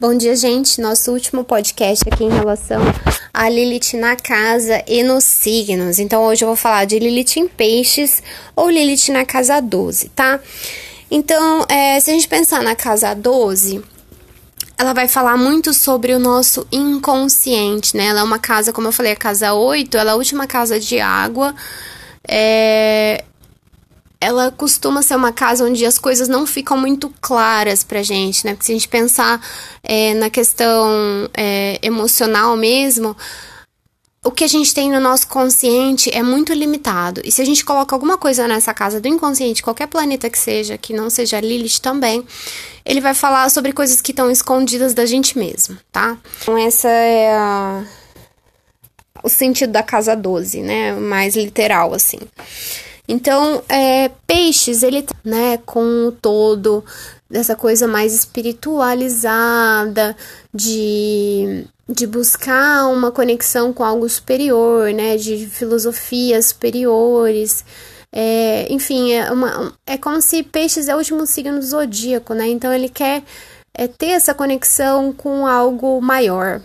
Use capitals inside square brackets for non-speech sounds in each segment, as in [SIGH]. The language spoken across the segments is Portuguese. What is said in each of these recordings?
Bom dia, gente. Nosso último podcast aqui em relação a Lilith na casa e nos signos. Então, hoje eu vou falar de Lilith em peixes ou Lilith na casa 12, tá? Então, é, se a gente pensar na casa 12, ela vai falar muito sobre o nosso inconsciente, né? Ela é uma casa, como eu falei, a casa 8, ela é a última casa de água. É, ela costuma ser uma casa onde as coisas não ficam muito claras pra gente, né? Porque se a gente pensar é, na questão é, emocional mesmo, o que a gente tem no nosso consciente é muito limitado. E se a gente coloca alguma coisa nessa casa do inconsciente, qualquer planeta que seja, que não seja Lilith também, ele vai falar sobre coisas que estão escondidas da gente mesmo, tá? Então, essa é a... o sentido da casa 12, né? Mais literal, assim. Então, é, peixes, ele, né, com o todo dessa coisa mais espiritualizada, de, de buscar uma conexão com algo superior, né, de filosofias superiores. É, enfim, é, uma, é como se peixes é o último signo do zodíaco, né? Então ele quer é, ter essa conexão com algo maior.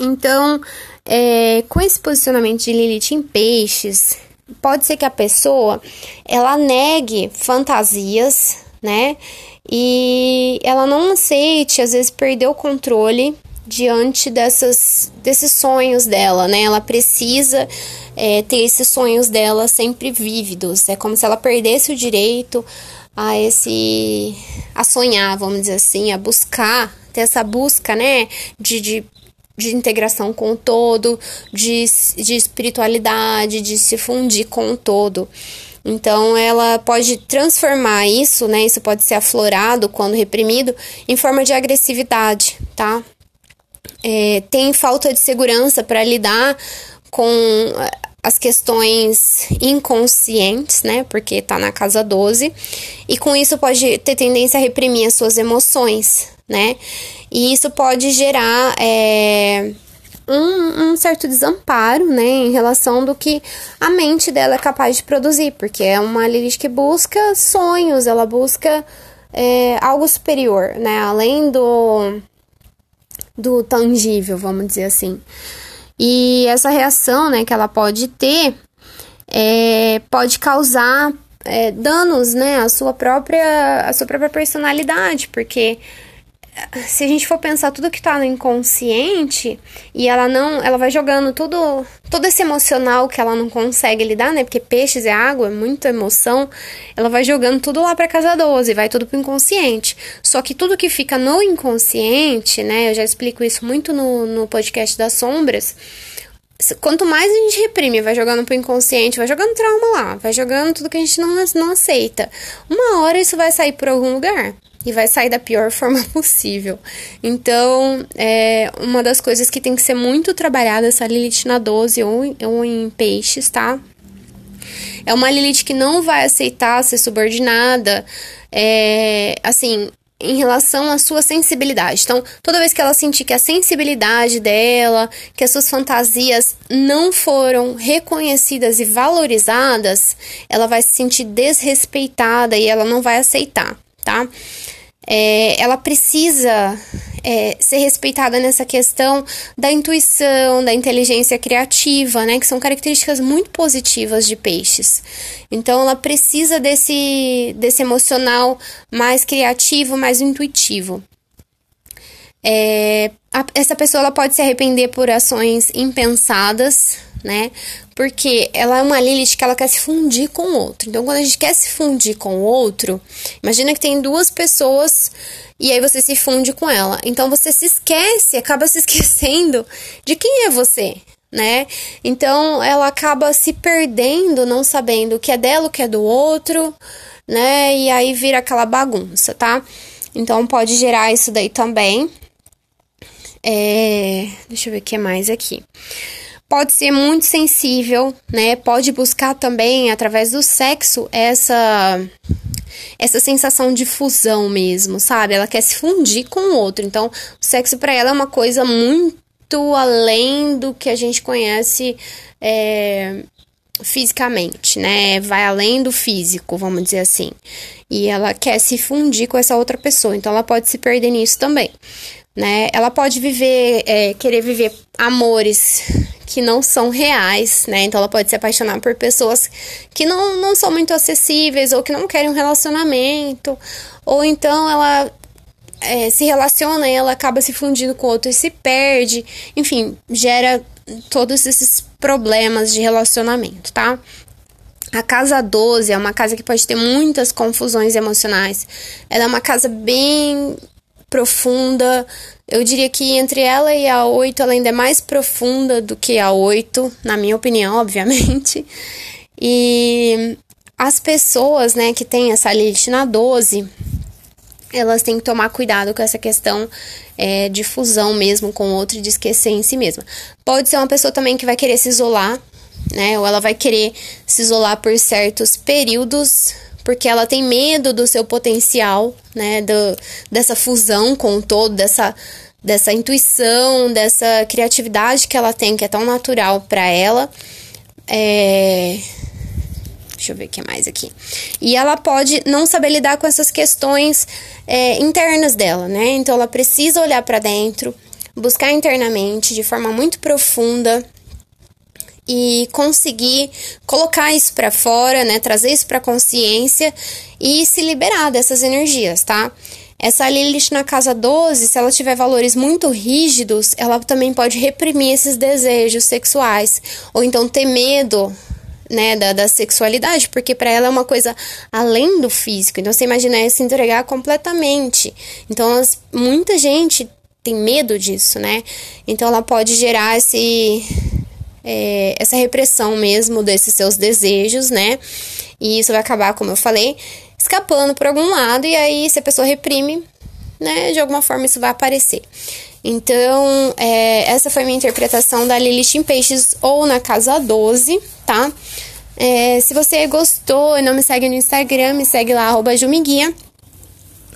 Então, é, com esse posicionamento de Lilith em peixes, pode ser que a pessoa ela negue fantasias, né? E ela não aceite, às vezes, perder o controle diante dessas, desses sonhos dela, né? Ela precisa é, ter esses sonhos dela sempre vívidos. É como se ela perdesse o direito a esse a sonhar, vamos dizer assim, a buscar, ter essa busca, né, de, de de integração com o todo, de, de espiritualidade, de se fundir com o todo. Então, ela pode transformar isso, né? Isso pode ser aflorado quando reprimido em forma de agressividade, tá? É, tem falta de segurança para lidar com as questões inconscientes, né? Porque tá na casa 12, e com isso pode ter tendência a reprimir as suas emoções, né? E isso pode gerar é, um, um, certo desamparo, né, em relação do que a mente dela é capaz de produzir, porque é uma Lilith que busca sonhos, ela busca é, algo superior, né, além do, do tangível, vamos dizer assim. E essa reação, né, que ela pode ter, é, pode causar é, danos, né, à sua própria, à sua própria personalidade, porque se a gente for pensar tudo que tá no inconsciente e ela não, ela vai jogando tudo, todo esse emocional que ela não consegue lidar, né? Porque peixes é água, é muita emoção, ela vai jogando tudo lá para casa 12, vai tudo pro inconsciente. Só que tudo que fica no inconsciente, né? Eu já explico isso muito no, no podcast das sombras. Quanto mais a gente reprime, vai jogando pro inconsciente, vai jogando trauma lá, vai jogando tudo que a gente não, não aceita. Uma hora isso vai sair por algum lugar e vai sair da pior [LAUGHS] forma possível. Então, é uma das coisas que tem que ser muito trabalhada essa Lilith na 12 ou, ou em peixes, tá? É uma Lilith que não vai aceitar ser subordinada, é, assim, em relação à sua sensibilidade. Então, toda vez que ela sentir que a sensibilidade dela, que as suas fantasias não foram reconhecidas e valorizadas, ela vai se sentir desrespeitada e ela não vai aceitar, tá? É, ela precisa é, ser respeitada nessa questão da intuição, da inteligência criativa, né? Que são características muito positivas de peixes. Então, ela precisa desse, desse emocional mais criativo, mais intuitivo. É, a, essa pessoa ela pode se arrepender por ações impensadas, né? Porque ela é uma Lilith que ela quer se fundir com o outro. Então, quando a gente quer se fundir com o outro, imagina que tem duas pessoas e aí você se funde com ela. Então, você se esquece, acaba se [LAUGHS] esquecendo de quem é você, né? Então, ela acaba se perdendo, não sabendo o que é dela, o que é do outro, né? E aí vira aquela bagunça, tá? Então, pode gerar isso daí também. É, deixa eu ver o que mais aqui pode ser muito sensível, né? Pode buscar também através do sexo essa essa sensação de fusão mesmo, sabe? Ela quer se fundir com o outro. Então, o sexo para ela é uma coisa muito além do que a gente conhece é, fisicamente, né? Vai além do físico, vamos dizer assim. E ela quer se fundir com essa outra pessoa, então ela pode se perder nisso também, né? Ela pode viver, é, querer viver amores que não são reais, né? Então ela pode se apaixonar por pessoas que não, não são muito acessíveis ou que não querem um relacionamento, ou então ela é, se relaciona e ela acaba se fundindo com outro e se perde, enfim, gera todos esses problemas de relacionamento, tá? A casa 12 é uma casa que pode ter muitas confusões emocionais. Ela é uma casa bem profunda. Eu diria que entre ela e a 8 ela ainda é mais profunda do que a 8, na minha opinião, [LAUGHS] obviamente. E as pessoas, né, que têm essa Lilith na 12, elas têm que tomar cuidado com essa questão é, de fusão mesmo com o outro e de esquecer em si mesma. Pode ser uma pessoa também que vai querer se isolar, né? Ou ela vai querer se isolar por certos períodos, porque ela tem medo do seu potencial, né? Do, dessa fusão com o todo, dessa, dessa intuição, dessa criatividade que ela tem, que é tão natural para ela. É Deixa eu ver o que mais aqui. E ela pode não saber lidar com essas questões é, internas dela, né? Então ela precisa olhar para dentro, buscar internamente de forma muito profunda e conseguir colocar isso para fora, né? Trazer isso para consciência e se liberar dessas energias, tá? Essa Lilith na casa 12, se ela tiver valores muito rígidos, ela também pode reprimir esses desejos sexuais ou então ter medo né, da, da sexualidade, porque para ela é uma coisa além do físico. Então você imagina ela se entregar completamente. Então as, muita gente tem medo disso, né? Então ela pode gerar esse é, essa repressão mesmo desses seus desejos, né? E isso vai acabar, como eu falei, escapando por algum lado, e aí, se a pessoa reprime, né, de alguma forma isso vai aparecer. Então, é, essa foi minha interpretação da Lilith em Peixes ou na casa 12, tá? É, se você gostou e não me segue no Instagram, me segue lá, arroba Jumiguinha.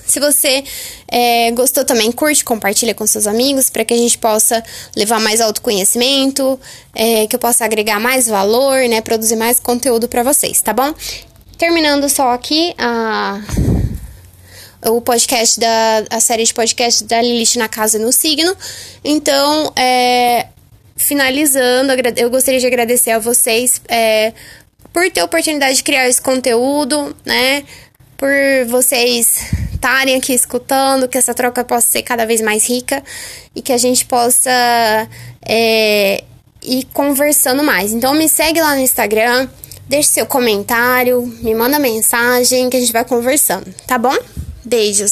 Se você é, gostou também, curte, compartilha com seus amigos para que a gente possa levar mais autoconhecimento, é, que eu possa agregar mais valor, né? Produzir mais conteúdo para vocês, tá bom? Terminando só aqui a o podcast da a série de podcast da Lilith na Casa no Signo. Então, é, finalizando, eu gostaria de agradecer a vocês é, por ter a oportunidade de criar esse conteúdo, né? Por vocês estarem aqui escutando, que essa troca possa ser cada vez mais rica e que a gente possa é, ir conversando mais. Então, me segue lá no Instagram, deixe seu comentário, me manda mensagem que a gente vai conversando, tá bom? Beijos!